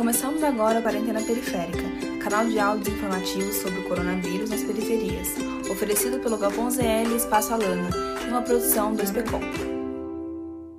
Começamos agora a Quarentena Periférica, canal de áudios informativos sobre o coronavírus nas periferias, oferecido pelo Galpão ZL Espaço Alana, e uma produção do SPCOM.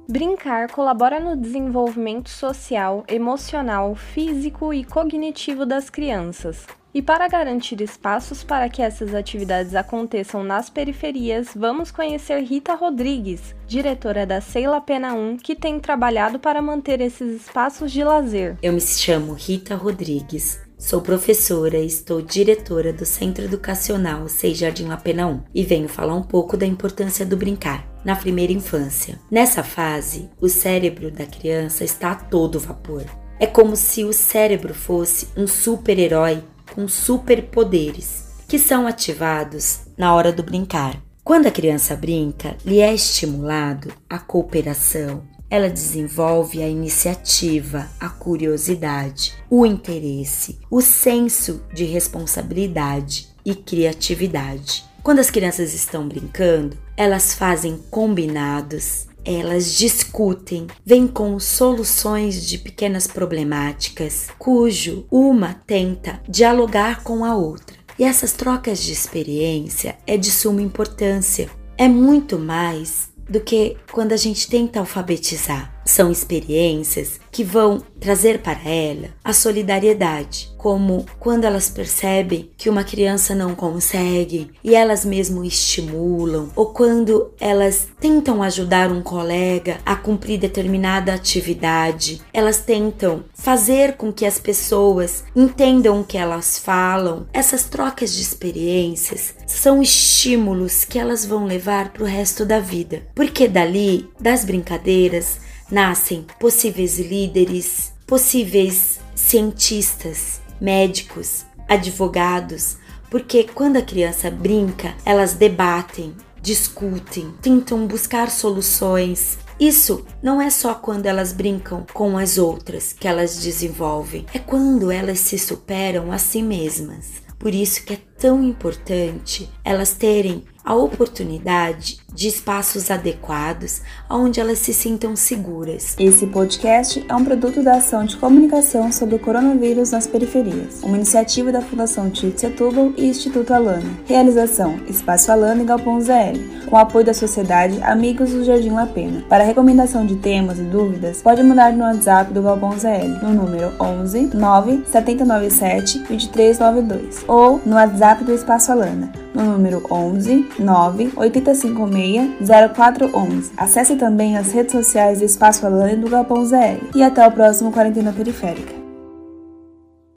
Brincar colabora no desenvolvimento social, emocional, físico e cognitivo das crianças. E para garantir espaços para que essas atividades aconteçam nas periferias, vamos conhecer Rita Rodrigues, diretora da Seila Pena 1, que tem trabalhado para manter esses espaços de lazer. Eu me chamo Rita Rodrigues, Sou professora e estou diretora do Centro Educacional Sei Jardim La Pena 1 e venho falar um pouco da importância do brincar na primeira infância. Nessa fase, o cérebro da criança está a todo vapor. É como se o cérebro fosse um super-herói com superpoderes que são ativados na hora do brincar. Quando a criança brinca, lhe é estimulado a cooperação, ela desenvolve a iniciativa, a curiosidade, o interesse, o senso de responsabilidade e criatividade. Quando as crianças estão brincando, elas fazem combinados, elas discutem, vêm com soluções de pequenas problemáticas, cujo uma tenta dialogar com a outra. E essas trocas de experiência é de suma importância. É muito mais do que quando a gente tenta alfabetizar. São experiências que vão trazer para ela a solidariedade, como quando elas percebem que uma criança não consegue e elas mesmo estimulam, ou quando elas tentam ajudar um colega a cumprir determinada atividade, elas tentam fazer com que as pessoas entendam o que elas falam. Essas trocas de experiências são estímulos que elas vão levar para o resto da vida, porque dali, das brincadeiras, nascem possíveis líderes, possíveis cientistas, médicos, advogados, porque quando a criança brinca, elas debatem, discutem, tentam buscar soluções. Isso não é só quando elas brincam com as outras que elas desenvolvem, é quando elas se superam a si mesmas. Por isso que é tão importante elas terem a oportunidade de espaços adequados onde elas se sintam seguras. Esse podcast é um produto da ação de comunicação sobre o coronavírus nas periferias, uma iniciativa da Fundação Tite Setúbal e Instituto Alana. Realização: Espaço Alana e Galpão ZL, com apoio da Sociedade Amigos do Jardim La Pena. Para recomendação de temas e dúvidas, pode mandar no WhatsApp do Galpão ZL no número 11 9 797 2392 ou no WhatsApp do Espaço Alana no número 11 9 856 0411. Acesse também as redes sociais do Espaço Alane do Galpão ZL. E até o próximo Quarentena Periférica.